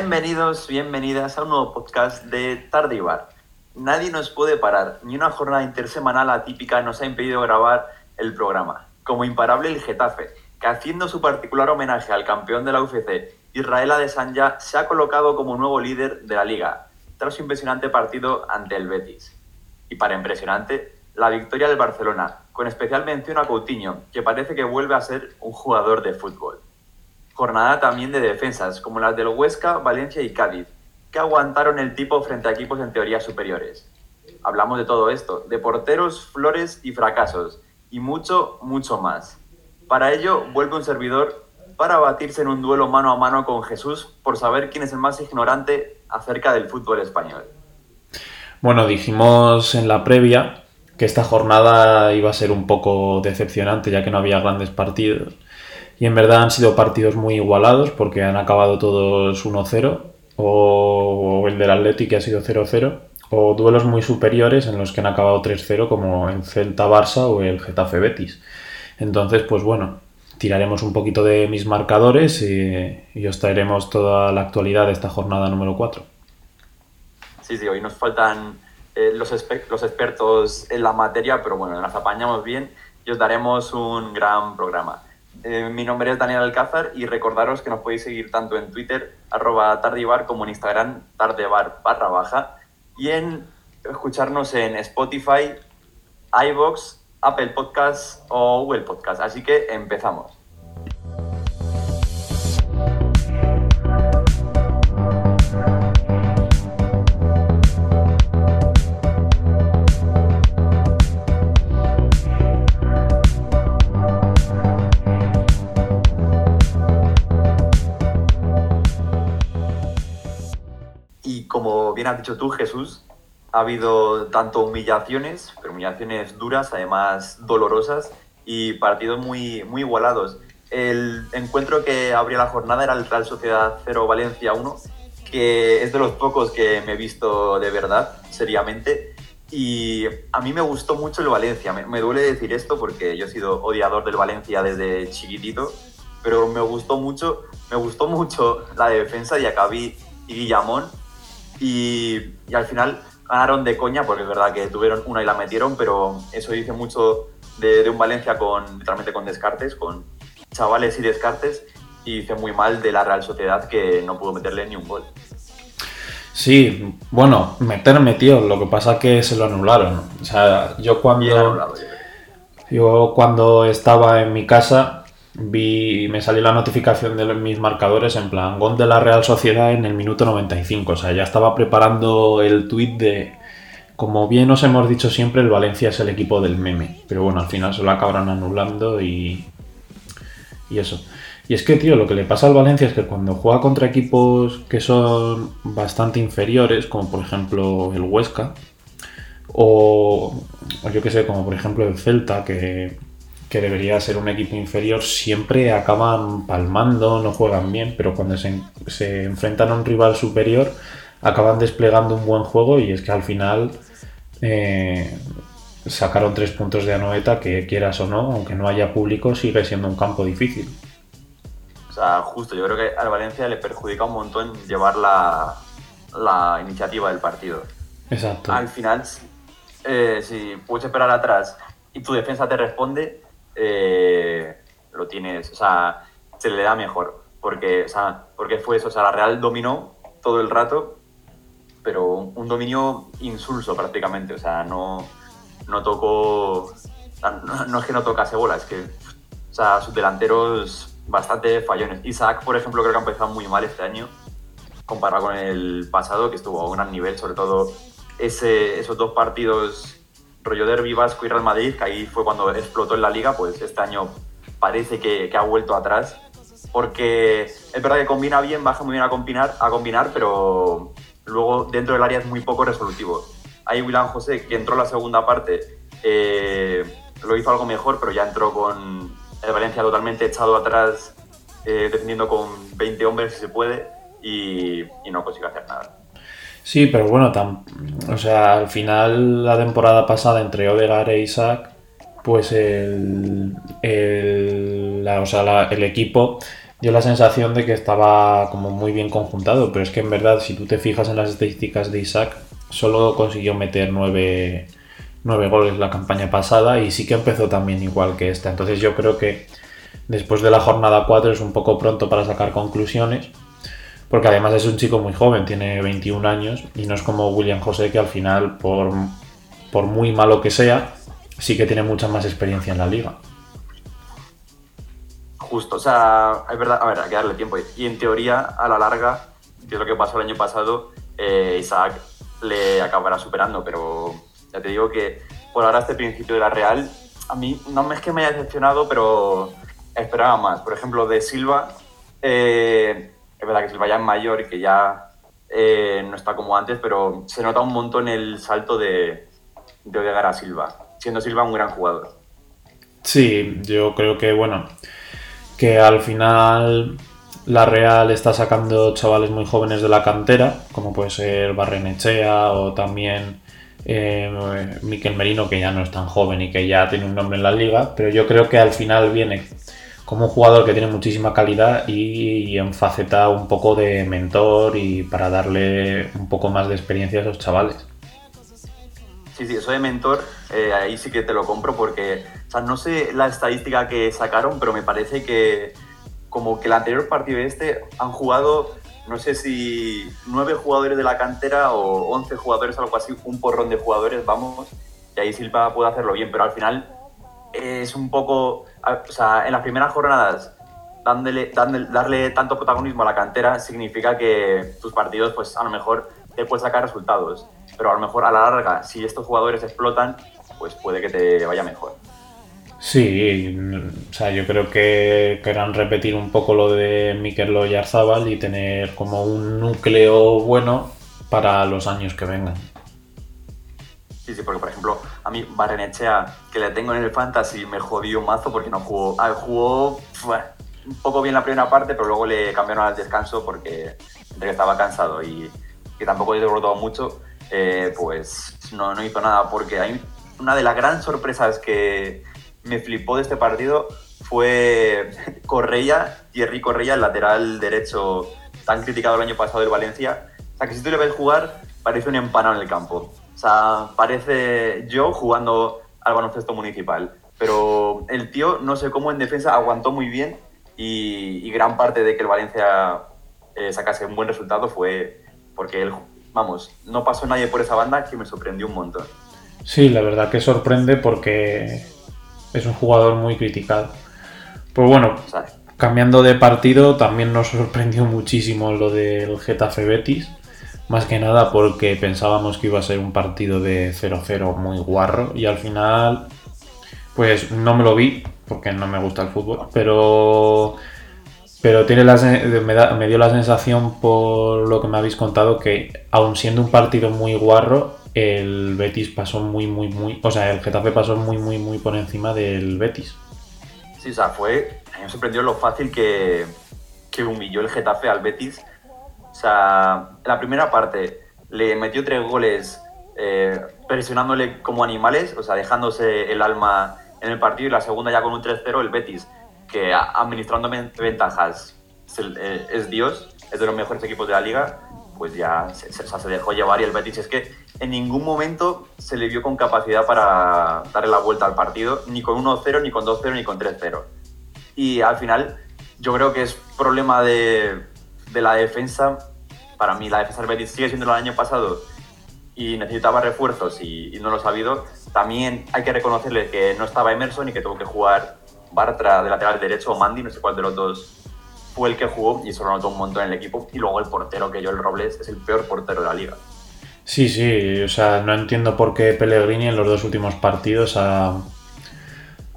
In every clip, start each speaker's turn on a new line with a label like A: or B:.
A: Bienvenidos, bienvenidas a un nuevo podcast de Tardivar. Nadie nos puede parar, ni una jornada intersemanal atípica nos ha impedido grabar el programa. Como imparable el Getafe, que haciendo su particular homenaje al campeón de la UFC, Israel Adesanya, se ha colocado como nuevo líder de la liga, tras su impresionante partido ante el Betis. Y para impresionante, la victoria del Barcelona, con especial mención a Coutinho, que parece que vuelve a ser un jugador de fútbol. Jornada también de defensas, como las del Huesca, Valencia y Cádiz, que aguantaron el tipo frente a equipos en teoría superiores. Hablamos de todo esto, de porteros, flores y fracasos, y mucho, mucho más. Para ello, vuelve un servidor para batirse en un duelo mano a mano con Jesús por saber quién es el más ignorante acerca del fútbol español.
B: Bueno, dijimos en la previa que esta jornada iba a ser un poco decepcionante ya que no había grandes partidos. Y en verdad han sido partidos muy igualados porque han acabado todos 1-0 o el del Atlético que ha sido 0-0 o duelos muy superiores en los que han acabado 3-0 como el Celta-Barça o el Getafe-Betis. Entonces, pues bueno, tiraremos un poquito de mis marcadores y, y os traeremos toda la actualidad de esta jornada número 4.
A: Sí, sí, hoy nos faltan eh, los, los expertos en la materia, pero bueno, nos apañamos bien y os daremos un gran programa. Eh, mi nombre es Daniel Alcázar y recordaros que nos podéis seguir tanto en Twitter, arroba tardibar, como en Instagram, tardebar barra baja, y en escucharnos en Spotify, iVoox, Apple Podcasts o Google Podcasts. Así que empezamos. Bien has dicho tú, Jesús, ha habido tanto humillaciones, pero humillaciones duras, además dolorosas, y partidos muy, muy igualados. El encuentro que abría la jornada era el Real Sociedad 0 Valencia 1, que es de los pocos que me he visto de verdad, seriamente. Y a mí me gustó mucho el Valencia. Me, me duele decir esto porque yo he sido odiador del Valencia desde chiquitito, pero me gustó mucho, me gustó mucho la defensa de Acabí y Guillamón y, al final ganaron de coña, porque es verdad que tuvieron una y la metieron, pero eso dice mucho de, un Valencia con literalmente con descartes, con chavales y descartes, y dice muy mal de la Real Sociedad que no pudo meterle ni un gol.
B: Sí, bueno, meter metió, lo que pasa es que se lo anularon. O sea, yo cuando. yo cuando estaba en mi casa vi me salió la notificación de mis marcadores en plan gol de la Real Sociedad en el minuto 95, o sea, ya estaba preparando el tweet de como bien os hemos dicho siempre, el Valencia es el equipo del meme, pero bueno, al final se lo acabaron anulando y y eso. Y es que, tío, lo que le pasa al Valencia es que cuando juega contra equipos que son bastante inferiores, como por ejemplo el Huesca, o, o yo que sé, como por ejemplo el Celta, que que debería ser un equipo inferior, siempre acaban palmando, no juegan bien, pero cuando se, se, enfrentan a un rival superior, acaban desplegando un buen juego y es que al final eh, sacaron tres puntos de Anoeta que quieras o no, aunque no haya público, sigue siendo un campo difícil.
A: O sea, justo, yo creo que al Valencia le perjudica un montón llevar la, la iniciativa del partido.
B: Exacto.
A: Al final, eh, si puedes esperar atrás y tu defensa te responde, eh, lo tienes, o sea, se le da mejor. Porque, o sea, porque fue eso, o sea, la Real dominó todo el rato, pero un dominio insulso prácticamente, o sea, no, no tocó, no, es que no tocase bola, es que, o sea, sus delanteros bastante fallones. Isaac, por ejemplo, creo que ha empezado muy mal este año, comparado con el pasado, que estuvo a un gran nivel, sobre todo ese, esos dos partidos rollo Derby Vasco y Real Madrid, que ahí fue cuando explotó en la liga, pues este año parece que, ha vuelto atrás. Porque es verdad que combina bien, baja muy bien a combinar, a combinar pero luego dentro del área es muy poco resolutivo. Ahí William José, que entró en la segunda parte, eh, lo hizo algo mejor, pero ya entró con el Valencia totalmente echado atrás, eh, defendiendo con 20 hombres si se puede, y, y no consigue hacer nada.
B: Sí, pero bueno, o sea, al final la temporada pasada entre Odegaard e Isaac, pues el, el, o sea, el equipo dio la sensación de que estaba como muy bien conjuntado, pero es que en verdad, si tú te fijas en las estadísticas de Isaac, solo consiguió meter nueve, nueve goles la campaña pasada y sí que empezó también igual que esta. Entonces yo creo que después de la jornada 4 es un poco pronto para sacar conclusiones, porque además es un chico muy joven, tiene 21 años y no es como William José que al final, por, por muy malo que sea, sí que tiene mucha más experiencia en la liga.
A: Justo, o sea, es verdad, a ver, hay que darle tiempo. Y en teoría, a la larga, que es lo que pasó el año pasado, eh, Isaac le acabará superando, pero ya te digo que por ahora este principio de la Real, a mí no es que me haya decepcionado, pero esperaba más. Por ejemplo, de Silva, eh, es verdad que Silva ya es mayor y que ya eh, no está como antes, pero se nota un montón el salto de, de Odegar a Silva, siendo Silva un gran jugador.
B: Sí, yo creo que, bueno, que al final la Real está sacando chavales muy jóvenes de la cantera, como puede ser Barrenechea o también eh, Miquel Merino, que ya no es tan joven y que ya tiene un nombre en la liga, pero yo creo que al final viene como un jugador que tiene muchísima calidad y, en faceta un poco de mentor y para darle un poco más de experiencia a esos chavales.
A: Sí, sí, eso de mentor, eh, ahí sí que te lo compro porque, no sé la estadística que sacaron, pero me parece que como que el anterior partido este han jugado, no sé si nueve jugadores de la cantera o once jugadores, algo así, un porrón de jugadores, vamos, y ahí Silva puede hacerlo bien, pero al final es un poco, o sea, en las primeras jornadas darle tanto protagonismo a la cantera significa que tus partidos, pues a lo mejor te puedes sacar resultados pero a lo mejor a la larga, si estos jugadores explotan, pues puede que te vaya mejor.
B: Sí, o sea, yo creo que querrán repetir un poco lo de Mikel Oyarzábal y tener como un núcleo bueno para los años que vengan.
A: Sí, sí, porque por ejemplo, a mí Barrenechea, que le tengo en el fantasy, me jodió mazo porque no jugó. Ah, jugó un poco bien la primera parte, pero luego le cambiaron al descanso porque estaba cansado y que tampoco he derrotado mucho. Eh, pues no, no hizo nada, porque hay una de las grandes sorpresas que me flipó de este partido fue Correia, Thierry Correia, el lateral derecho tan criticado el año pasado del Valencia. O sea, que si tú le ves jugar, parece un empanado en el campo. O sea, parece yo jugando al baloncesto municipal. Pero el tío, no sé cómo en defensa, aguantó muy bien y, gran parte de que el Valencia eh, sacase un buen resultado fue porque él vamos, no pasó nadie por esa banda que me sorprendió un montón.
B: Sí, la verdad que sorprende porque es un jugador muy criticado. Pues bueno, cambiando de partido, también nos sorprendió muchísimo lo del Getafe Betis. Más que nada porque pensábamos que iba a ser un partido de 0-0 muy guarro y al final, pues no me lo vi porque no me gusta el fútbol, pero pero tiene me, dio la sensación, por lo que me habéis contado, que aun siendo un partido muy guarro, el Betis pasó muy, muy, muy. O sea, el Getafe pasó muy, muy, muy por encima del Betis.
A: Sí, o sea, fue. A mí me sorprendió lo fácil que, que humilló el Getafe al Betis. Sea, la primera parte le metió tres goles eh, presionándole como animales, o sea, dejándose el alma en el partido. Y la segunda, ya con un 3-0, el Betis que administrando ventajas eh, es, Dios, es de los mejores equipos de la liga, pues ya se, se, dejó llevar y el Betis es que en ningún momento se le vio con capacidad para darle la vuelta al partido, ni con 1-0, ni con 2-0, ni con 3-0. Y al final yo creo que es problema de, de la defensa. Para mí la del Betis sigue siendo el año pasado y necesitaba refuerzos y, no los ha habido. También hay que reconocerle que no estaba Emerson y que tuvo que jugar Bartra de lateral derecho o Mandy, no sé cuál de los dos fue el que jugó y eso lo notó un montón en el equipo. Y luego el portero, que yo el Robles, es el peor portero de la liga.
B: Sí, sí, o sea, no entiendo por qué Pellegrini en los dos últimos partidos ha,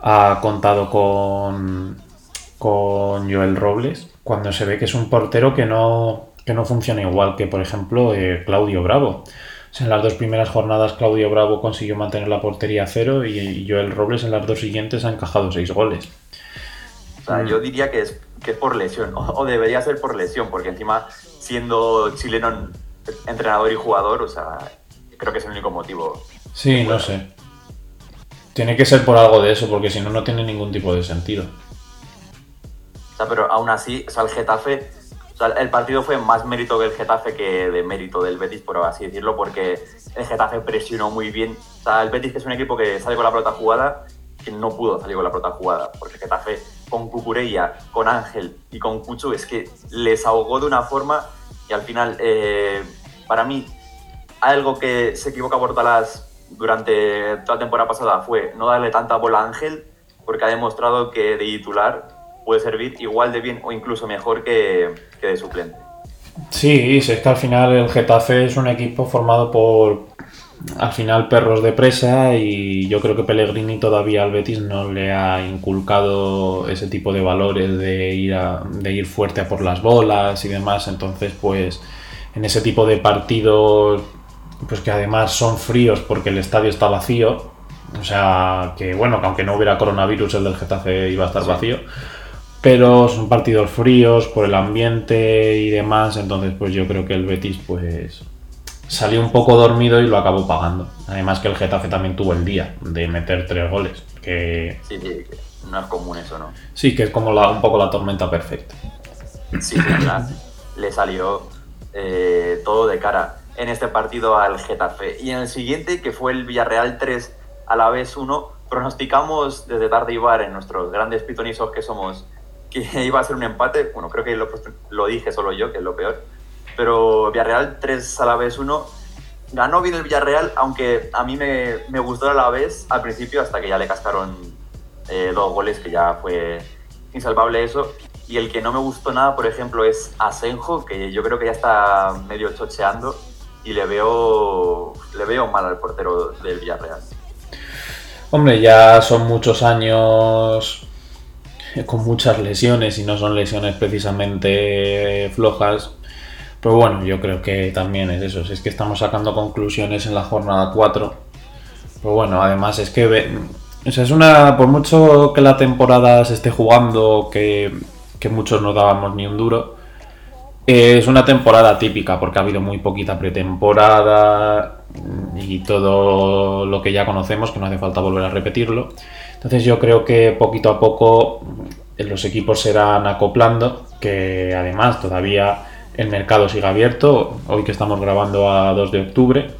B: ha contado con, con Joel Robles cuando se ve que es un portero que no, que no funciona igual que, por ejemplo, eh, Claudio Bravo en las dos primeras jornadas Claudio Bravo consiguió mantener la portería a cero y Joel Robles en las dos siguientes ha encajado seis goles.
A: O sea, yo diría que es, que por lesión, o, debería ser por lesión, porque encima siendo chileno entrenador y jugador, o sea, creo que es el único motivo.
B: Sí, no sé. Tiene que ser por algo de eso, porque si no, no tiene ningún tipo de sentido.
A: O sea, pero aún así, o sea, el Getafe, o sea, el partido fue más mérito del Getafe que de mérito del Betis, por así decirlo, porque el Getafe presionó muy bien. O sea, el Betis que es un equipo que sale con la pelota jugada, que no pudo salir con la pelota jugada, porque el Getafe con Cucurella, con Ángel y con Cucho es que les ahogó de una forma y al final, eh, para mí, algo que se equivoca Bordalas durante toda la temporada pasada fue no darle tanta bola a Ángel, porque ha demostrado que de titular puede servir igual de bien o incluso mejor que, que de suplente.
B: Sí, es que al final el Getafe es un equipo formado por al final perros de presa y yo creo que Pellegrini todavía al Betis no le ha inculcado ese tipo de valores de ir, a, de ir fuerte a por las bolas y demás. Entonces, pues en ese tipo de partidos, pues que además son fríos porque el estadio está vacío. O sea, que bueno, que aunque no hubiera coronavirus, el del Getafe iba a estar vacío. Pero son partidos fríos por el ambiente y demás. Entonces, pues yo creo que el Betis, pues salió un poco dormido y lo acabó pagando. Además que el Getafe también tuvo el día de meter tres goles. Que...
A: Sí, sí, no es común eso, ¿no?
B: Sí, que es como la, un poco la tormenta perfecta.
A: Sí, le salió eh, todo de cara en este partido al Getafe. Y en el siguiente, que fue el Villarreal 3 a la vez 1, pronosticamos desde tarde y bar en nuestros grandes pitonisos que somos que iba a ser un empate. Bueno, creo que lo, lo dije solo yo, que es lo peor pero Villarreal 3 a la vez 1. Ganó bien el Villarreal, aunque a mí me, me gustó a la vez al principio hasta que ya le cascaron eh, dos goles, que ya fue insalvable eso. Y el que no me gustó nada, por ejemplo, es Asenjo, que yo creo que ya está medio chocheando y le veo, le veo mal al portero del Villarreal.
B: Hombre, ya son muchos años con muchas lesiones y no son lesiones precisamente flojas. Pero bueno, yo creo que también es eso. es que estamos sacando conclusiones en la jornada 4. Pero bueno, además es que. O sea, es una. Por mucho que la temporada se esté jugando, que, que muchos no dábamos ni un duro. Es una temporada típica porque ha habido muy poquita pretemporada y todo lo que ya conocemos, que no hace falta volver a repetirlo. Entonces yo creo que poquito a poco los equipos se irán acoplando, que además todavía el mercado sigue abierto, hoy que estamos grabando a 2 de octubre.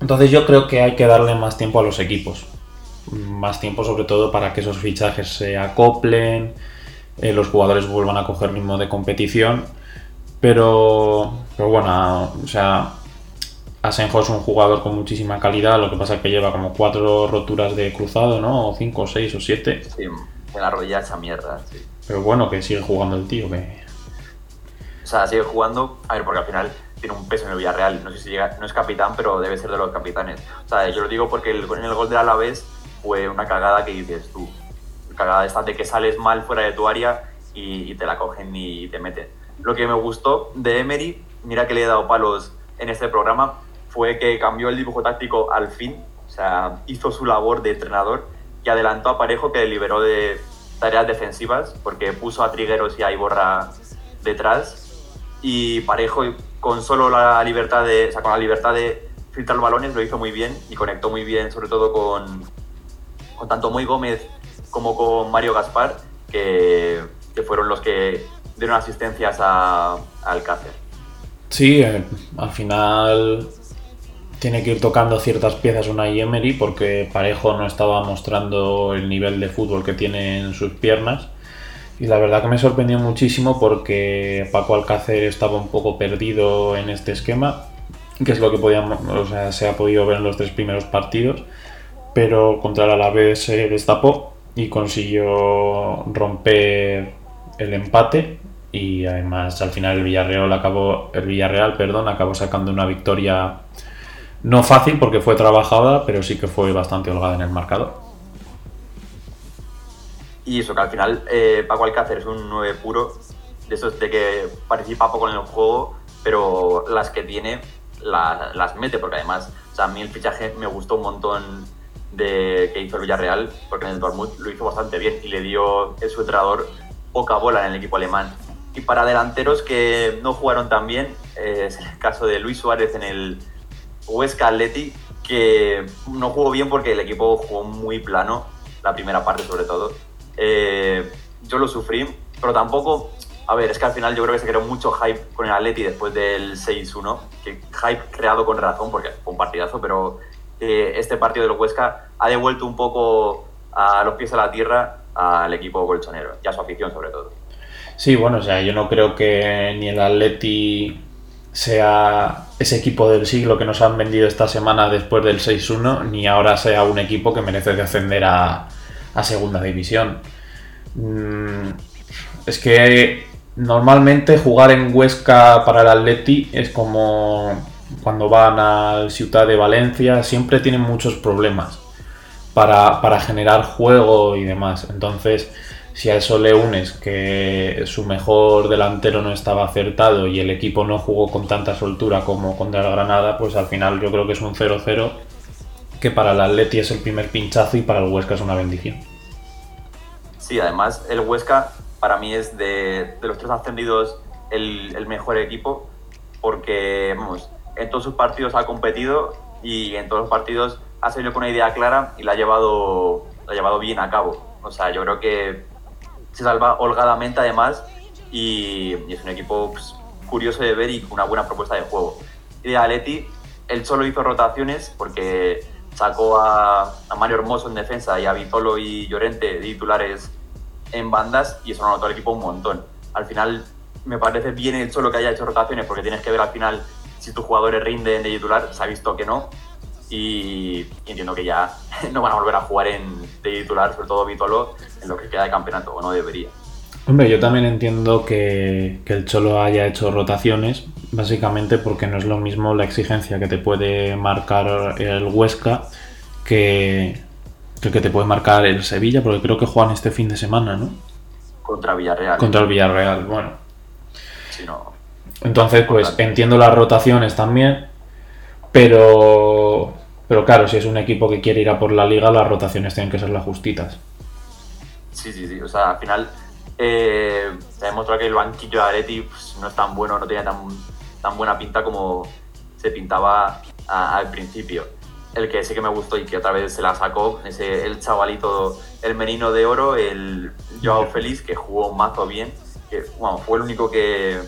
B: Entonces yo creo que hay que darle más tiempo a los equipos. Más tiempo sobre todo para que esos fichajes se acoplen, eh, los jugadores vuelvan a coger ritmo de competición. Pero, pero bueno, o sea, Asenjo es un jugador con muchísima calidad, lo que pasa es que lleva como cuatro roturas de cruzado, ¿no? O cinco, seis o siete.
A: Sí, en la rodilla esa mierda, sí.
B: Pero bueno, que sigue jugando el tío, que
A: o sea, sigue jugando, a ver, porque al final tiene un peso en el Villarreal. No sé si llega, no es capitán, pero debe ser de los capitanes. O sea, yo lo digo porque el, en el gol de Alavés fue una cagada que dices tú. Cagada esta de que sales mal fuera de tu área y, te la cogen y te meten. Lo que me gustó de Emery, mira que le he dado palos en este programa, fue que cambió el dibujo táctico al fin. O sea, hizo su labor de entrenador y adelantó a Parejo que liberó de tareas defensivas porque puso a Trigueros y a Iborra detrás y Parejo con solo la libertad de, o sea, con la libertad de filtrar balones lo hizo muy bien y conectó muy bien, sobre todo con, con tanto Moy Gómez como con Mario Gaspar, que, que fueron los que dieron asistencias a, a Alcácer.
B: Sí, eh, al final tiene que ir tocando ciertas piezas una Emery porque Parejo no estaba mostrando el nivel de fútbol que tiene en sus piernas. Y la verdad que me sorprendió muchísimo porque Paco Alcácer estaba un poco perdido en este esquema, que es lo que podíamos, o sea, se ha podido ver en los tres primeros partidos, pero contra el Alavés se destapó y consiguió romper el empate. Y además al final el Villarreal acabó el Villarreal, perdón, acabó sacando una victoria no fácil porque fue trabajada, pero sí que fue bastante holgada en el marcador.
A: Y eso, que al final eh, Paco Alcácer es un 9 puro, de esos de que participa poco en el juego, pero las que tiene las mete, porque además, o sea, a mí el fichaje me gustó un montón de que hizo el Villarreal, porque en el Dortmund lo hizo bastante bien y le dio su entrenador poca bola en el equipo alemán. Y para delanteros que no jugaron tan bien, eh, es el caso de Luis Suárez en el Huesca Atleti, que no jugó bien porque el equipo jugó muy plano, la primera parte sobre todo, eh, yo lo sufrí pero tampoco, a ver, es que al final yo creo que se creó mucho hype con el Atleti después del 6-1, que hype creado con razón, porque fue un partidazo, pero eh, este partido del Huesca ha devuelto un poco a los pies a la tierra al equipo colchonero y a su afición sobre todo.
B: Sí, bueno, o sea, yo no creo que ni el Atleti sea ese equipo del siglo que nos han vendido esta semana después del 6-1, ni ahora sea un equipo que merece descender a, a segunda división. Mm, es que normalmente jugar en Huesca para el Atleti es como cuando van al Ciudad de Valencia, siempre tienen muchos problemas para, para generar juego y demás. Entonces, si a eso le unes que su mejor delantero no estaba acertado y el equipo no jugó con tanta soltura como contra el Granada, pues al final yo creo que es un 0-0 que para el Atleti es el primer pinchazo y para el Huesca es una bendición.
A: Sí, además el Huesca para mí es de, los tres ascendidos el, mejor equipo porque, en todos sus partidos ha competido y en todos los partidos ha salido con una idea clara y la ha llevado, la ha llevado bien a cabo. O sea, yo creo que se salva holgadamente además y, es un equipo pues, curioso de ver y una buena propuesta de juego. Y de Aleti, él solo hizo rotaciones porque sacó a, Mario Hermoso en defensa y a Vitolo y Llorente de titulares en bandas y eso lo notó el equipo un montón. Al final me parece bien el solo que haya hecho rotaciones porque tienes que ver al final si tus jugadores rinden de titular, se ha visto que no y, entiendo que ya no van a volver a jugar en, de titular, sobre todo Vitolo, en lo que queda de campeonato, o no debería.
B: Hombre, yo también entiendo que, el Cholo haya hecho rotaciones, básicamente porque no es lo mismo la exigencia que te puede marcar el Huesca que, que, que te puede marcar el Sevilla, porque creo que juegan este fin de semana, ¿no?
A: Contra Villarreal.
B: Contra el Villarreal, bueno. Entonces, pues entiendo las rotaciones también, pero, pero claro, si es un equipo que quiere ir a por la liga, las rotaciones tienen que ser las justitas.
A: Sí, sí, sí. O sea, al final eh, se ha demostrado que el banquillo de Areti pues, no es tan bueno, no tiene tan, tan buena pinta como se pintaba al principio. El que sí que me gustó y que otra vez se la sacó, ese, el chavalito, el menino de oro, el Joao Félix, que jugó mazo bien, que bueno, fue el único que,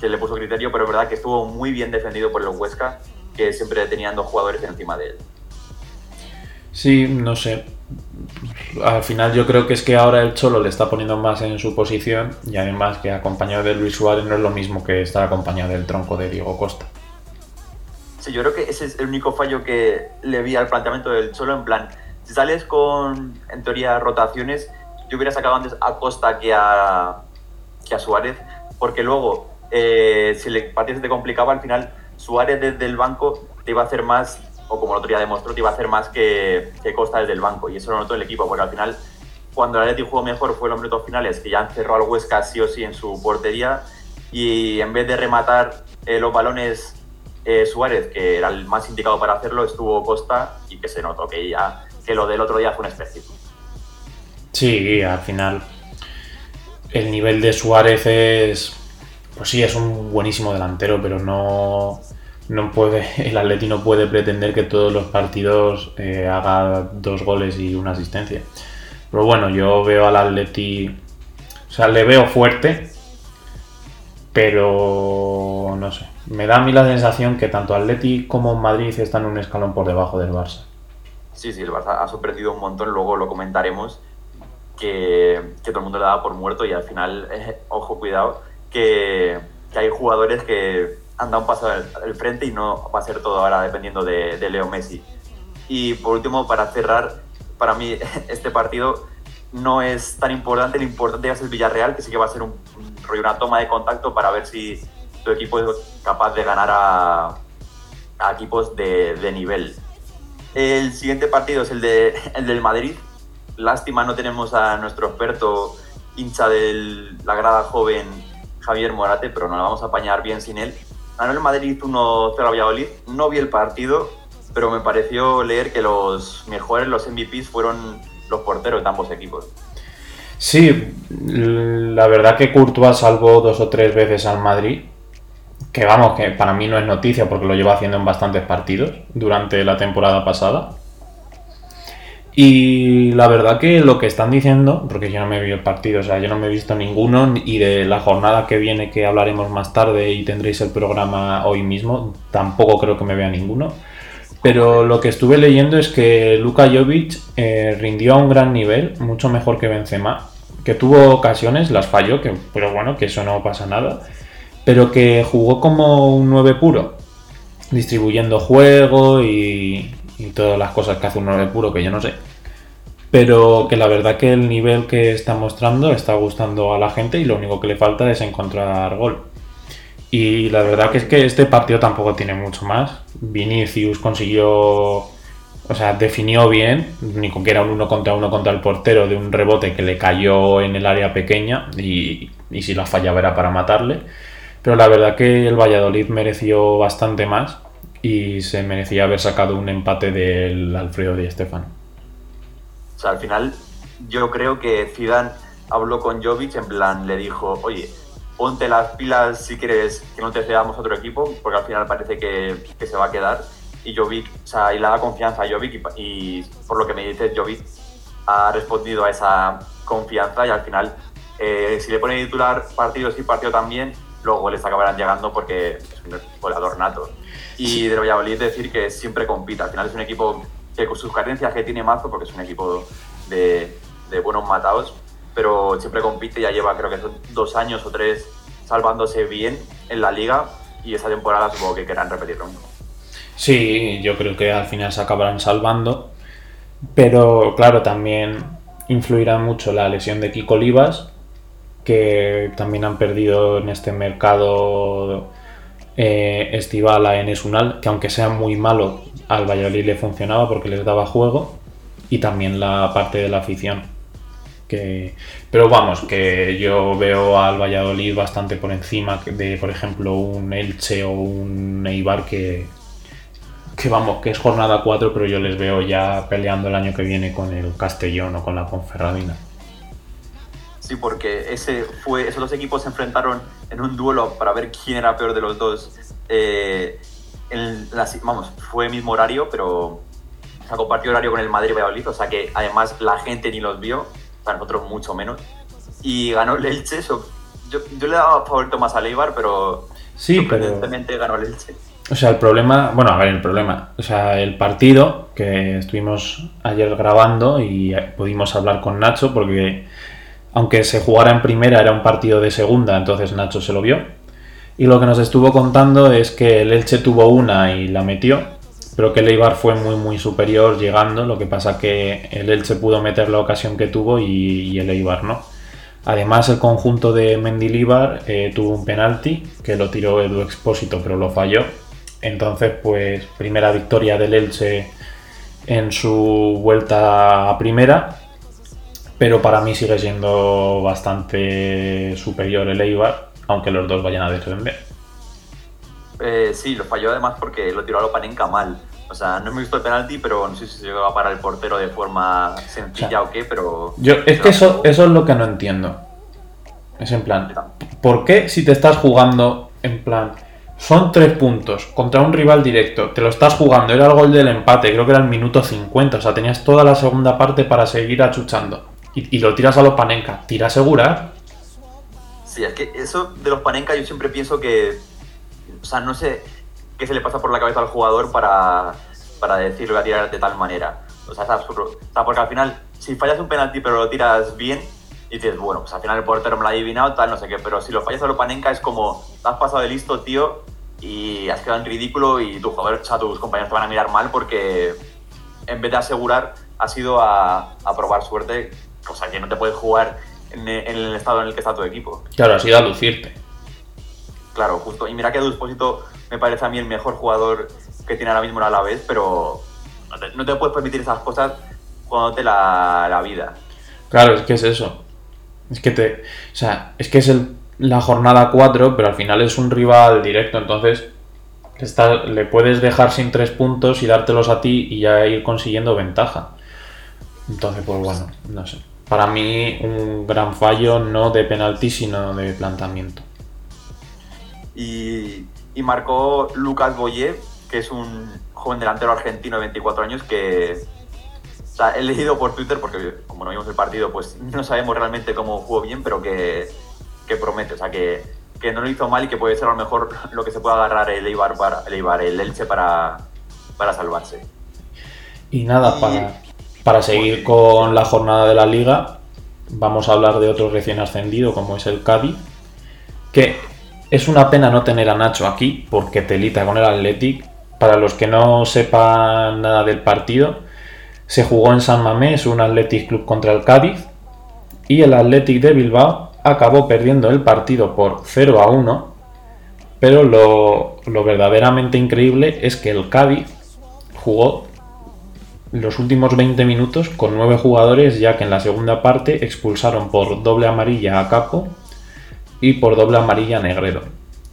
A: que le puso criterio, pero es verdad que estuvo muy bien defendido por los Huesca que siempre tenían dos jugadores encima de él.
B: Sí, no sé. Al final yo creo que es que ahora el Cholo le está poniendo más en su posición y además que acompañado de Luis Suárez no es lo mismo que estar acompañado del tronco de Diego Costa.
A: Sí, yo creo que ese es el único fallo que le vi al planteamiento del Cholo en plan, si sales con, en teoría, rotaciones, yo hubiera sacado antes a Costa que a, que a Suárez, porque luego, eh, si el partido se te complicaba, al final Suárez desde el banco te iba a hacer más, o como el otro día demostró, te iba a hacer más que, que Costa desde el banco. Y eso lo notó el equipo, porque al final, cuando el Atleti jugó mejor, fue en los minutos finales, que ya encerró al Huesca sí o sí en su portería. Y en vez de rematar eh, los balones eh, Suárez, que era el más indicado para hacerlo, estuvo Costa y que se notó que ya que lo del otro día fue un específico.
B: Sí, al final el nivel de Suárez es pues sí, es un buenísimo delantero, pero no, no puede, el Atleti no puede pretender que todos los partidos eh, haga dos goles y una asistencia. Pero bueno, yo veo al Atleti, o sea, le veo fuerte, pero no sé. Me da a mí la sensación que tanto Atleti como Madrid están un escalón por debajo del Barça.
A: Sí, sí, el Barça ha sorprendido un montón, luego lo comentaremos, que, todo el mundo le daba por muerto y al final, ojo, cuidado, que, hay jugadores que han dado un paso al, frente y no va a ser todo ahora dependiendo de, Leo Messi. Y por último, para cerrar, para mí este partido no es tan importante, lo importante es el Villarreal, que sí que va a ser una toma de contacto para ver si tu equipo es capaz de ganar a, equipos de, nivel. El siguiente partido es el del Madrid. Lástima no tenemos a nuestro experto hincha de la grada joven Javier Morate, pero nos la vamos a apañar bien sin él. Ganó el Madrid 1-0 a Valladolid. No vi el partido, pero me pareció leer que los mejores, los MVPs, fueron los porteros de ambos equipos.
B: Sí, la verdad que Courtois salvó dos o tres veces al Madrid, que vamos, que para mí no es noticia porque lo lleva haciendo en bastantes partidos durante la temporada pasada. Y la verdad que lo que están diciendo, porque yo no me vi el partido, o sea, yo no me he visto ninguno, y de la jornada que viene, que hablaremos más tarde y tendréis el programa hoy mismo, tampoco creo que me vea ninguno. Pero lo que estuve leyendo es que Luka Jovic eh, rindió a un gran nivel, mucho mejor que Benzema, que tuvo ocasiones, las falló, que, pero bueno, que eso no pasa nada, pero que jugó como un 9 puro, distribuyendo juego y, y todas las cosas que hace un 9 puro que yo no sé. Pero que la verdad que el nivel que está mostrando está gustando a la gente y lo único que le falta es encontrar gol. Y la verdad que es que este partido tampoco tiene mucho más. Vinicius consiguió, o sea, definió bien, ni con que era un uno contra uno contra el portero de un rebote que le cayó en el área pequeña y, y si la fallaba era para matarle. Pero la verdad que el Valladolid mereció bastante más y se merecía haber sacado un empate del Alfredo Di Stefano.
A: O sea, al final yo creo que Zidane habló con Jovic, en plan le dijo, oye, ponte las pilas si quieres que no te cedamos otro equipo, porque al final parece que, que se va a quedar. Y Jovic, o sea, y le da confianza a Jovic y, y por lo que me dices, Jovic ha respondido a esa confianza y al final, eh, si le pone titular partido sí, partido también, los goles acabarán llegando porque es un goleador nato. Y de Valladolid decir que siempre compita. Al final es un equipo que con sus carencias que tiene Mazo, porque es un equipo de, de buenos matados, pero siempre compite. Ya lleva creo que son dos años o tres salvándose bien en la liga y esa temporada supongo que querrán repetirlo.
B: Sí, yo creo que al final se acabarán salvando, pero claro, también influirá mucho la lesión de Kiko Olivas, que también han perdido en este mercado eh, estival a Enes Unal, que aunque sea muy malo, al Valladolid le funcionaba porque les daba juego, y también la parte de la afición. Que, pero vamos, que yo veo al Valladolid bastante por encima de, por ejemplo, un Elche o un Eibar que, que vamos, que es jornada 4, pero yo les veo ya peleando el año que viene con el Castellón o con la Ponferradina.
A: Sí, porque ese fue, esos dos equipos se enfrentaron en un duelo para ver quién era peor de los dos. Eh, en la- vamos, fue mismo horario, pero o sea, compartió horario con el Madrid y Valladolid, o sea que además la gente ni los vio, para nosotros mucho menos. Y ganó el Elche, eso- yo, yo le daba favorito más al Eibar, pero
B: Sí, pero...
A: ganó el Elche.
B: O sea, el problema, bueno, a ver, el problema, o sea, el partido que estuvimos ayer grabando y eh, pudimos hablar con Nacho porque aunque se jugara en primera era un partido de segunda, entonces Nacho se lo vio. Y lo que nos estuvo contando es que el Elche tuvo una y la metió, pero que el Eibar fue muy muy superior llegando, lo que pasa que el Elche pudo meter la ocasión que tuvo y, el Eibar no. Además, el conjunto de Mendilibar eh, tuvo un penalti que lo tiró Edu Expósito, pero lo falló. Entonces, pues, primera victoria del Elche en su vuelta a primera. Pero para mí sigue siendo bastante superior el Eibar, aunque los dos vayan a descender.
A: Eh, sí, lo falló además porque lo tiró a Lopanenka mal. O sea, no me gustó el penalti, pero no sé si se llegó a parar el portero de forma sencilla
B: O sea,
A: o qué, pero...
B: Yo, es que eso, eso es lo que no entiendo. Es en plan, ¿por qué si te estás jugando en plan, son tres puntos contra un rival directo, te lo estás jugando, era el gol del empate, creo que era el minuto 50, o sea, tenías toda la segunda parte para seguir achuchando y, y lo tiras a los panenca, tira a asegurar.
A: Sí, es que eso de los Panenka yo siempre pienso que... O sea, no sé qué se le pasa por la cabeza al jugador para, para decirlo a tirar de tal manera. O sea, es absurdo. O sea, porque al final, si fallas un penalti pero lo tiras bien, y dices, bueno, pues al final el portero me lo ha adivinado, tal, no sé qué. Pero si lo fallas a lo Panenka es como, te has pasado de listo, tío, y has quedado en ridículo y tu jugador, o sea, tus compañeros te van a mirar mal porque en vez de asegurar, has ido a, a probar suerte, cosa que no te puedes jugar en, el estado en el que está tu equipo.
B: Claro, has ido a lucirte.
A: Claro, justo. Y mira que Duspósito me parece a mí el mejor jugador que tiene ahora mismo el Alavés, pero no te, no te puedes permitir esas cosas jugándote la, la vida.
B: Claro, es que es eso. Es que te. O sea, es que es el, la jornada 4, pero al final es un rival directo, entonces está- le puedes dejar sin tres puntos y dártelos a ti y ya ir consiguiendo ventaja. Entonces, pues bueno, no sé. Para mí, un gran fallo no de penalti, sino de planteamiento.
A: Y, y marcó Lucas Boyé, que es un joven delantero argentino de 24 años que o sea, he leído por Twitter, porque como no vimos el partido, pues no sabemos realmente cómo jugó bien, pero que, que promete. O sea, que, que, no lo hizo mal y que puede ser a lo mejor lo que se pueda agarrar el Eibar, para, el, Eibar, el Elche para, para salvarse.
B: Y nada, para, para seguir con la jornada de la liga, vamos a hablar de otro recién ascendido como es el Cádiz, que es una pena no tener a Nacho aquí porque telita con el Athletic. Para los que no sepan nada del partido, se jugó en San Mamés un Athletic Club contra el Cádiz y el Athletic de Bilbao acabó perdiendo el partido por 0 a 1, pero lo, lo verdaderamente increíble es que el Cádiz jugó los últimos 20 minutos con 9 jugadores ya que en la segunda parte expulsaron por doble amarilla a Capo y por doble amarilla Negrero.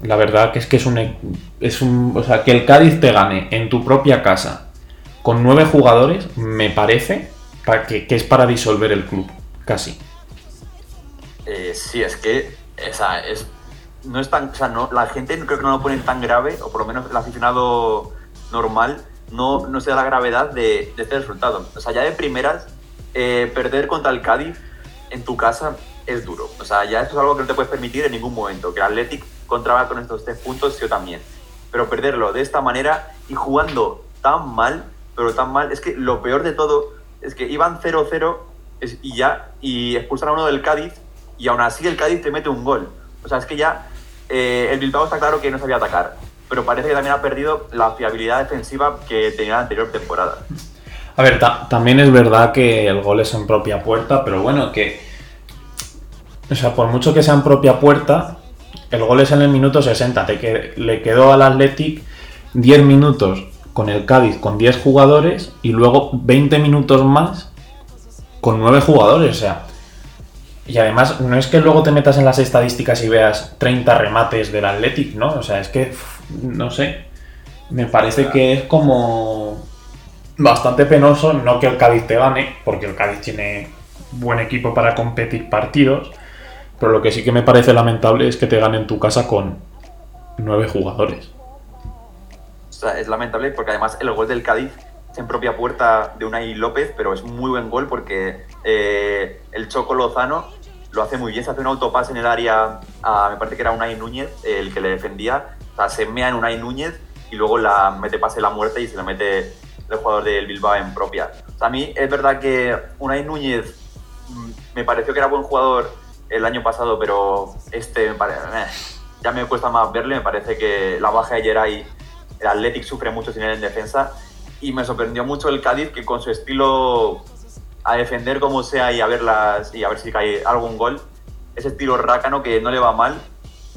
B: La verdad que es que es un, es un... O sea, que el Cádiz te gane en tu propia casa con nueve jugadores, me parece que, que es para disolver el club, casi.
A: Eh, sí, es que esa es, no es tan... O sea, no, la gente creo que no lo ponen tan grave, o por lo menos el aficionado normal no, no se da la gravedad de, de este resultado. O sea, ya de primeras, eh, perder contra el Cádiz en tu casa es duro. O sea, ya esto es algo que no te puedes permitir en ningún momento. Que el Athletic contraba con estos tres puntos, yo también. Pero perderlo de esta manera y jugando tan mal, pero tan mal, es que lo peor de todo es que iban 0-0 y ya, y expulsan a uno del Cádiz, y aún así el Cádiz te mete un gol. O sea, es que ya eh, el Bilbao está claro que no sabía atacar, pero parece que también ha perdido la fiabilidad defensiva que tenía la anterior temporada.
B: A ver, también es verdad que el gol es en propia puerta, pero bueno, que o sea, por mucho que sea en propia puerta, el gol es en el minuto 60. que le quedó al Athletic 10 minutos con el Cádiz con 10 jugadores y luego 20 minutos más con 9 jugadores. O sea, y además no es que luego te metas en las estadísticas y veas 30 remates del Athletic, ¿no? O sea, es que, no sé, me parece que es como bastante penoso, no que el Cádiz te gane, porque el Cádiz tiene buen equipo para competir partidos, pero lo que sí que me parece lamentable es que te ganen tu casa con nueve jugadores.
A: O sea, es lamentable porque además el gol del Cádiz es en propia puerta de Unai López, pero es muy buen gol porque eh, el Choco Lozano lo hace muy bien, se hace un autopase en el área, me parece que era Unai Núñez el que le defendía, sea, se mea en Unai Núñez y luego la mete pase la muerte y se la mete el jugador del Bilbao en propia. O sea, a mí es verdad que Unai Núñez mm, me pareció que era buen jugador el año pasado, pero este me parece, ya me cuesta más verle. Me parece que la baja de Geray, el Athletic sufre mucho sin él en defensa. Y me sorprendió mucho el Cádiz que con su estilo a defender como sea y a verlas y a ver si cae algún gol, ese estilo rácano que no le va mal.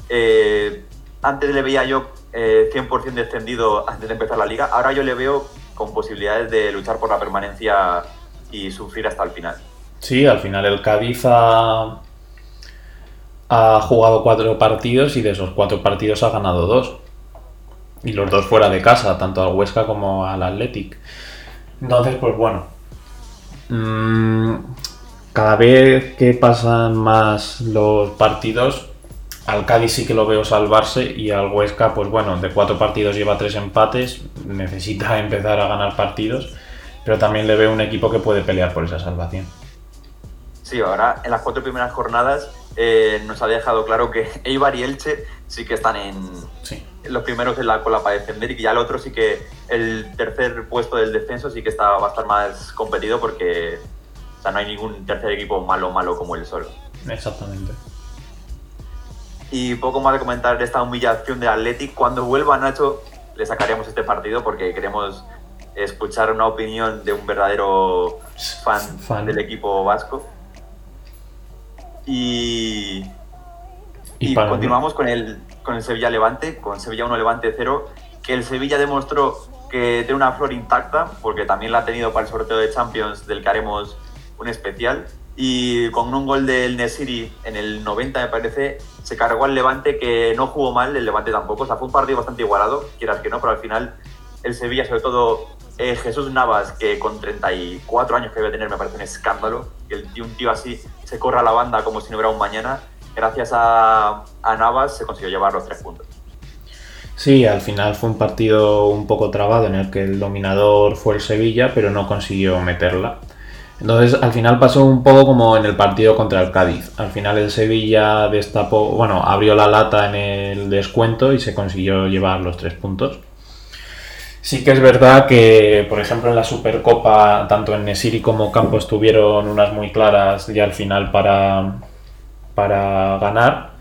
A: Eh, antes le veía yo 100% eh, descendido antes de empezar la liga, ahora yo le veo con posibilidades de luchar por la permanencia y sufrir hasta el final.
B: Sí, al final el Cádiz ha, ha jugado cuatro partidos y de esos cuatro partidos ha ganado dos. Y los dos fuera de casa, tanto al Huesca como al Athletic. Entonces, pues bueno. Mm, cada vez que pasan más los partidos, al Cádiz sí que lo veo salvarse y al Huesca, pues bueno, de cuatro partidos lleva tres empates, necesita empezar a ganar partidos, pero también le veo un equipo que puede pelear por esa salvación.
A: Sí, ahora en las cuatro primeras jornadas eh, nos ha dejado claro que Eibar y Elche sí que están en, los primeros en la cola para defender y que ya el otro sí que el tercer puesto del descenso sí que está, va a estar más competido porque no hay ningún tercer equipo malo malo como el solo.
B: Exactamente.
A: Y poco más de comentar de esta humillación de Athletic. Cuando vuelva Nacho le sacaríamos este partido porque queremos escuchar una opinión de un verdadero fan. del equipo vasco. Y, y, continuamos con el, con el Sevilla Levante, con Sevilla 1 Levante 0, que el Sevilla demostró que tiene una flor intacta, porque también la ha tenido para el sorteo de Champions, del que haremos un especial. Y con un gol del Nesiri en el 90, me parece, se cargó al Levante, que no jugó mal, el Levante tampoco. O sea, fue un partido bastante igualado, quieras que no, pero al final el Sevilla, sobre todo eh, Jesús Navas, que con 34 años que debe tener, me parece un escándalo. Que un tío así se corra la banda como si no hubiera un mañana. Gracias a, Navas se consiguió llevar los tres puntos.
B: Sí, al final fue un partido un poco trabado en el que el dominador fue el Sevilla, pero no consiguió meterla. Entonces, al final pasó un poco como en el partido contra el Cádiz. Al final el Sevilla destapó, bueno, abrió la lata en el descuento y se consiguió llevar los tres puntos. Sí que es verdad que, por ejemplo, en la Supercopa, tanto en Nesiri como Campos tuvieron unas muy claras ya al final para, para ganar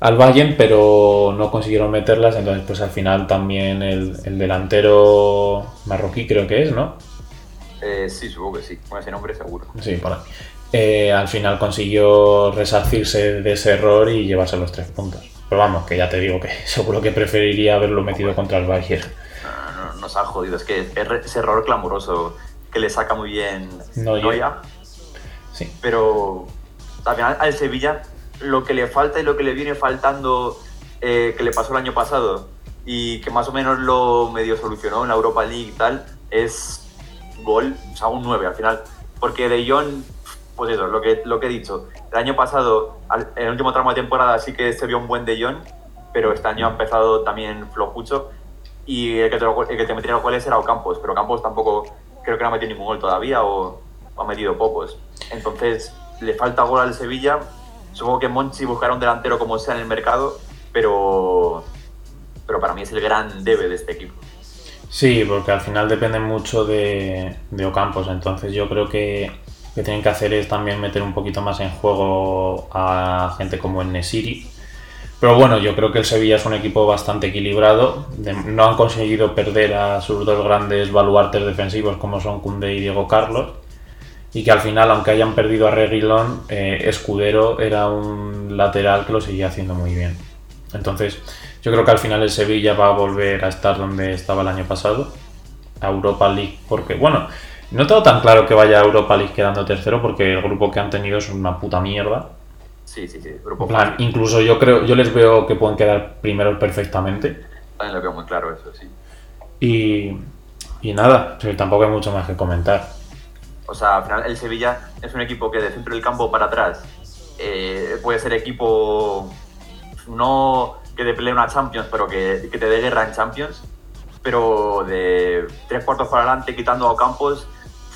B: al Bayern, pero no consiguieron meterlas, entonces pues al final también el, el delantero marroquí creo que es, ¿no?
A: Eh, sí, supongo que sí, con ese nombre seguro.
B: Sí, por ahí. Eh, al final consiguió resarcirse de ese error y llevarse los tres puntos. Pero vamos, que ya te digo que seguro que preferiría haberlo metido contra el Bayern.
A: No, no, nos ha jodido, es que ese error clamoroso que le saca muy bien Noya.
B: Sí.
A: Pero al final al Sevilla lo que le falta y lo que le viene faltando eh, que le pasó el año pasado y que más o menos lo medio solucionó en la Europa League y tal, es gol, o sea, un 9 al final. Porque De Jong, pues eso, lo que, lo que he dicho, el año pasado, en el último tramo de temporada sí que se vio un buen De Jong, pero este año ha empezado también flojucho y el que te, el que te metía los goles era Ocampos, pero Campos tampoco creo que no ha metido ningún gol todavía o, o ha metido pocos. Entonces, le falta gol al Sevilla Supongo que Monchi buscará un delantero como sea en el mercado, pero, pero para mí es el gran debe de este equipo.
B: Sí, porque al final depende mucho de, de Ocampos, entonces yo creo que lo que tienen que hacer es también meter un poquito más en juego a gente como el Nesiri. Pero bueno, yo creo que el Sevilla es un equipo bastante equilibrado. no han conseguido perder a sus dos grandes baluartes defensivos como son Kunde y Diego Carlos y que al final, aunque hayan perdido a Reguilón, eh, Escudero era un lateral que lo seguía haciendo muy bien. Entonces, yo creo que al final el Sevilla va a volver a estar donde estaba el año pasado, a Europa League, porque, bueno, no tengo tan claro que vaya a Europa League quedando tercero, porque el grupo que han tenido es una puta mierda.
A: Sí, sí, sí. Grupo
B: plan, incluso yo creo, yo les veo que pueden quedar primeros perfectamente.
A: También lo veo muy claro eso, sí.
B: Y, y nada, tampoco hay mucho más que comentar.
A: O sea, al final el Sevilla es un equipo que de centro del campo para atrás eh, puede ser equipo no que te pelee una Champions, pero que, te dé guerra en Champions. Pero de tres cuartos para adelante, quitando a Campos,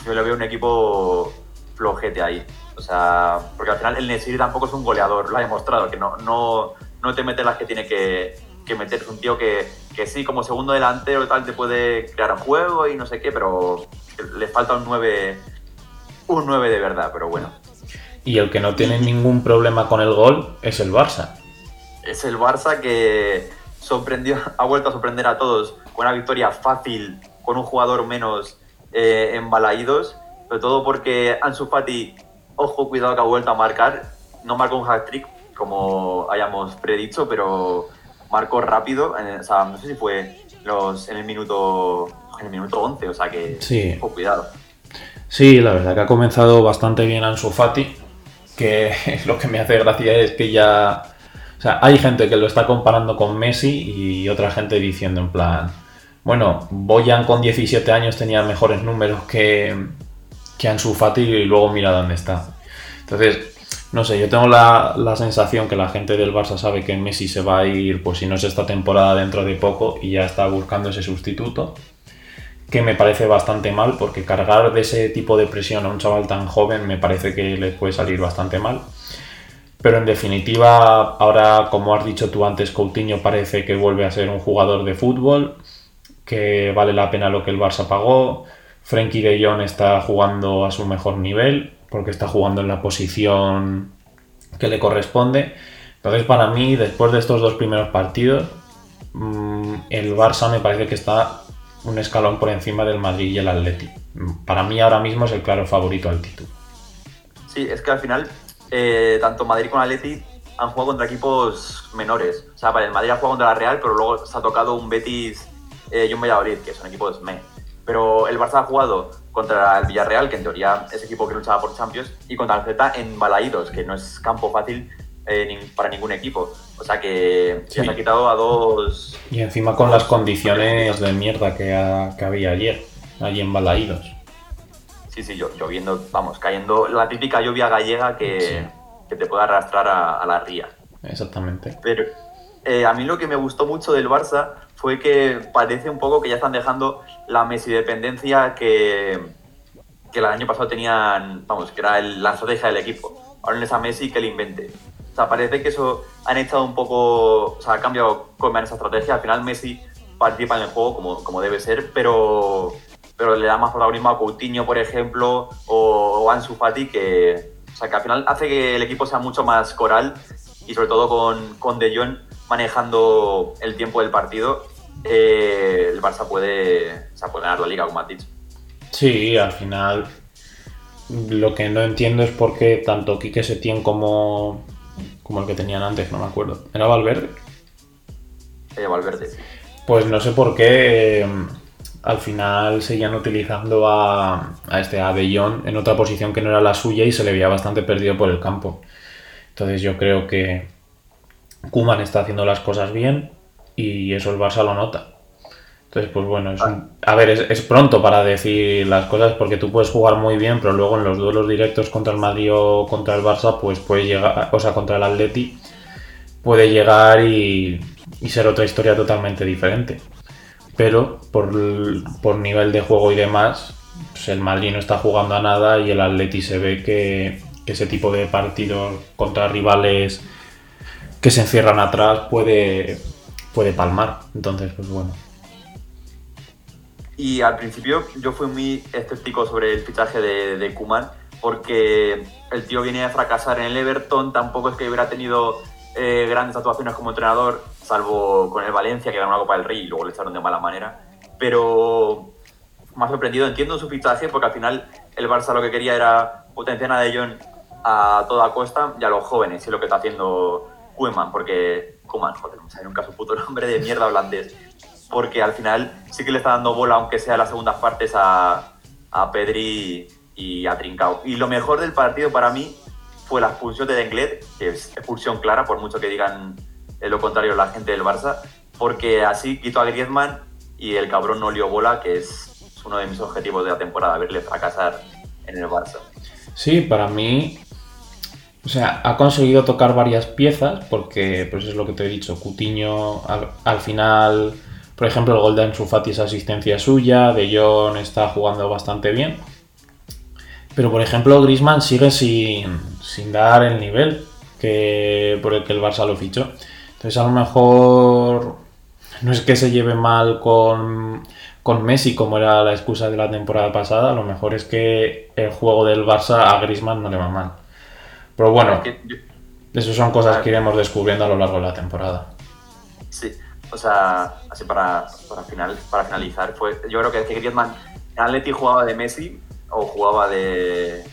A: yo le veo un equipo flojete ahí. O sea, porque al final el Nesiri tampoco es un goleador, lo ha demostrado, que no, no, no te mete las que tiene que, que meter. Es un tío que, que sí, como segundo delantero tal, te puede crear juego y no sé qué, pero le falta un 9 un 9 de verdad, pero bueno.
B: Y el que no tiene ningún problema con el gol es el Barça.
A: Es el Barça que sorprendió, ha vuelto a sorprender a todos con una victoria fácil, con un jugador menos eh, embalaídos, sobre todo porque Ansu Fati, ojo, cuidado que ha vuelto a marcar, no marcó un hat-trick como hayamos predicho, pero marcó rápido, o sea, no sé si fue los, en el minuto en el minuto 11, o sea que
B: sí.
A: ojo, cuidado.
B: Sí, la verdad que ha comenzado bastante bien Ansu Fati, que lo que me hace gracia es que ya... Sea, hay gente que lo está comparando con Messi y otra gente diciendo en plan, bueno, Boyan con 17 años tenía mejores números que, que Ansu Fati y luego mira dónde está. Entonces, no sé, yo tengo la, la, sensación que la gente del Barça sabe que Messi se va a ir, pues si no es esta temporada, dentro de poco y ya está buscando ese sustituto que me parece bastante mal, porque cargar de ese tipo de presión a un chaval tan joven me parece que le puede salir bastante mal. Pero en definitiva, ahora, como has dicho tú antes, Coutinho parece que vuelve a ser un jugador de fútbol, que vale la pena lo que el Barça pagó. Frenkie de Jong está jugando a su mejor nivel, porque está jugando en la posición que le corresponde. Entonces, para mí, después de estos dos primeros partidos, mm, el Barça me parece que está un escalón por encima del Madrid y el Atleti. Para mí ahora mismo es el claro favorito al título.
A: Sí, es que al final eh, tanto Madrid como Atleti han jugado contra equipos menores. O sea, el Madrid ha jugado contra la Real, pero luego se ha tocado un Betis eh, y un Valladolid, que son equipos me. Pero el Barça ha jugado contra el Villarreal, que en teoría es equipo que luchaba por Champions, y contra el Z en Balaídos, que no es campo fácil eh, para ningún equipo. O sea que se ha quitado a dos.
B: Y encima con las condiciones de mierda que, había ayer, allí en Balaídos.
A: Sí, sí, lloviendo, vamos, cayendo la típica lluvia gallega que, te puede arrastrar a, la ría.
B: Exactamente.
A: Pero eh, a mí lo que me gustó mucho del Barça fue que parece un poco que ya están dejando la Messi dependencia que, que el año pasado tenían, vamos, que era la estrategia del equipo. Ahora es a Messi que le invente. O sea, parece que eso han echado un poco, o sea, ha cambiado con esa estrategia. Al final Messi participa en el juego como, como debe ser, pero, pero le da más protagonismo a Coutinho, por ejemplo, o, a Ansu Fati, que, o sea, que al final hace que el equipo sea mucho más coral y sobre todo con, con De Jong manejando el tiempo del partido, eh, el Barça puede, o sea, puede ganar la liga, como has dicho.
B: Sí, al final lo que no entiendo es por qué tanto Quique Setién como como el que tenían antes, no me acuerdo. ¿Era Valverde?
A: Eh, Valverde.
B: Pues no sé por qué eh, al final seguían utilizando a, a este a en otra posición que no era la suya y se le veía bastante perdido por el campo. Entonces yo creo que Kuman está haciendo las cosas bien y eso el Barça lo nota. Entonces, pues bueno, es a ver, es, pronto para decir las cosas porque tú puedes jugar muy bien, pero luego en los duelos directos contra el Madrid o contra el Barça, pues puede llegar, o sea, contra el Atleti, puede llegar y, ser otra historia totalmente diferente. Pero por, por, nivel de juego y demás, pues el Madrid no está jugando a nada y el Atleti se ve que, ese tipo de partidos contra rivales que se encierran atrás puede, puede palmar. Entonces, pues bueno.
A: Y al principio yo fui muy escéptico sobre el fichaje de, de Kuman, porque el tío viene a fracasar en el Everton, tampoco es que hubiera tenido eh, grandes actuaciones como entrenador, salvo con el Valencia, que ganó una Copa del Rey y luego le echaron de mala manera. Pero más sorprendido, entiendo su fichaje, porque al final el Barça lo que quería era potenciar a De Jong a toda costa y a los jóvenes, y lo que está haciendo Koeman, porque Koeman, joder, me sale nunca su puto nombre de mierda holandés porque al final sí que le está dando bola, aunque sea las segundas partes, a, a Pedri y a Trincao. Y lo mejor del partido para mí fue la expulsión de Denglet, que es expulsión clara, por mucho que digan lo contrario la gente del Barça, porque así quitó a Griezmann y el cabrón no lió bola, que es uno de mis objetivos de la temporada, verle fracasar en el Barça.
B: Sí, para mí, o sea, ha conseguido tocar varias piezas, porque pues es lo que te he dicho, Cutiño al final por ejemplo, el gol de Ansu Fati es asistencia suya, De Jong está jugando bastante bien. Pero, por ejemplo, Grisman sigue sin, dar el nivel que, por el que el Barça lo fichó. Entonces, a lo mejor no es que se lleve mal con, con Messi, como era la excusa de la temporada pasada. A lo mejor es que el juego del Barça a Grisman no le va mal. Pero bueno, eso son cosas que iremos descubriendo a lo largo de la temporada.
A: Sí, o sea, así para, para, final, para finalizar, fue, yo creo que, que Griezmann Atleti jugaba de Messi o jugaba de,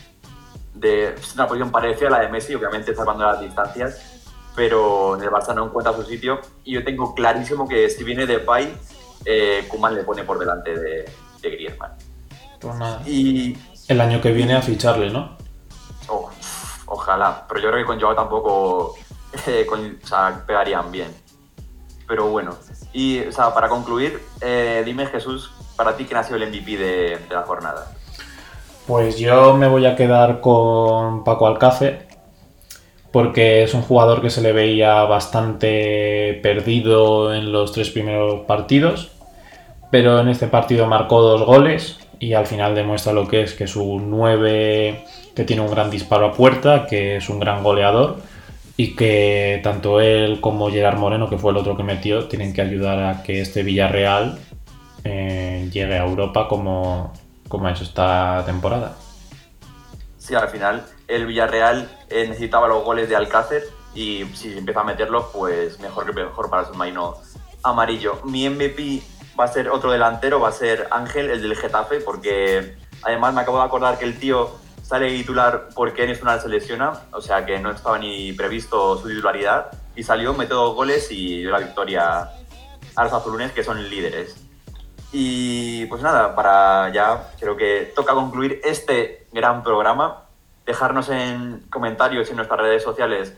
A: de una posición parecida a la de Messi, obviamente salvando las distancias, pero en el Barça no encuentra su sitio y yo tengo clarísimo que si viene de Pay, eh, Kuman le pone por delante de, de Griezmann.
B: Pues y el año que viene a ficharle, ¿no?
A: Oh, ojalá, pero yo creo que con Joao tampoco eh, o sea, pegarían bien. Pero bueno, y o sea, para concluir, eh, dime Jesús, para ti, ¿quién ha sido el MVP de, la jornada?
B: Pues yo me voy a quedar con Paco Alcácer, porque es un jugador que se le veía bastante perdido en los tres primeros partidos, pero en este partido marcó dos goles y al final demuestra lo que es, que es un 9 que tiene un gran disparo a puerta, que es un gran goleador y que tanto él como Gerard Moreno, que fue el otro que metió, tienen que ayudar a que este Villarreal eh, llegue a Europa como, como ha hecho esta temporada.
A: Sí, al final el Villarreal eh, necesitaba los goles de Alcácer y si empieza a meterlos, pues mejor que mejor para su maino amarillo. Mi MVP va a ser otro delantero, va a ser Ángel, el del Getafe, porque además me acabo de acordar que el tío sale titular porque en una se lesiona, o sea que no estaba ni previsto su titularidad, y salió, metió dos goles y dio la victoria a los azulunes que son líderes. Y pues nada, para ya creo que toca concluir este gran programa. Dejarnos en comentarios en nuestras redes sociales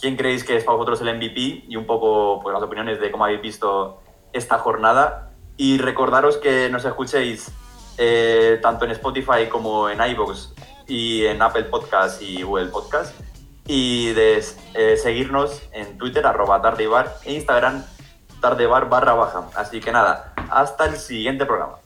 A: quién creéis que es para vosotros el MVP y un poco pues, las opiniones de cómo habéis visto esta jornada. Y recordaros que nos escuchéis eh, tanto en Spotify como en iVoox y en Apple Podcast y Google Podcast. Y de eh, seguirnos en Twitter, arroba tardebar, e Instagram, tardebar barra baja. Así que nada, hasta el siguiente programa.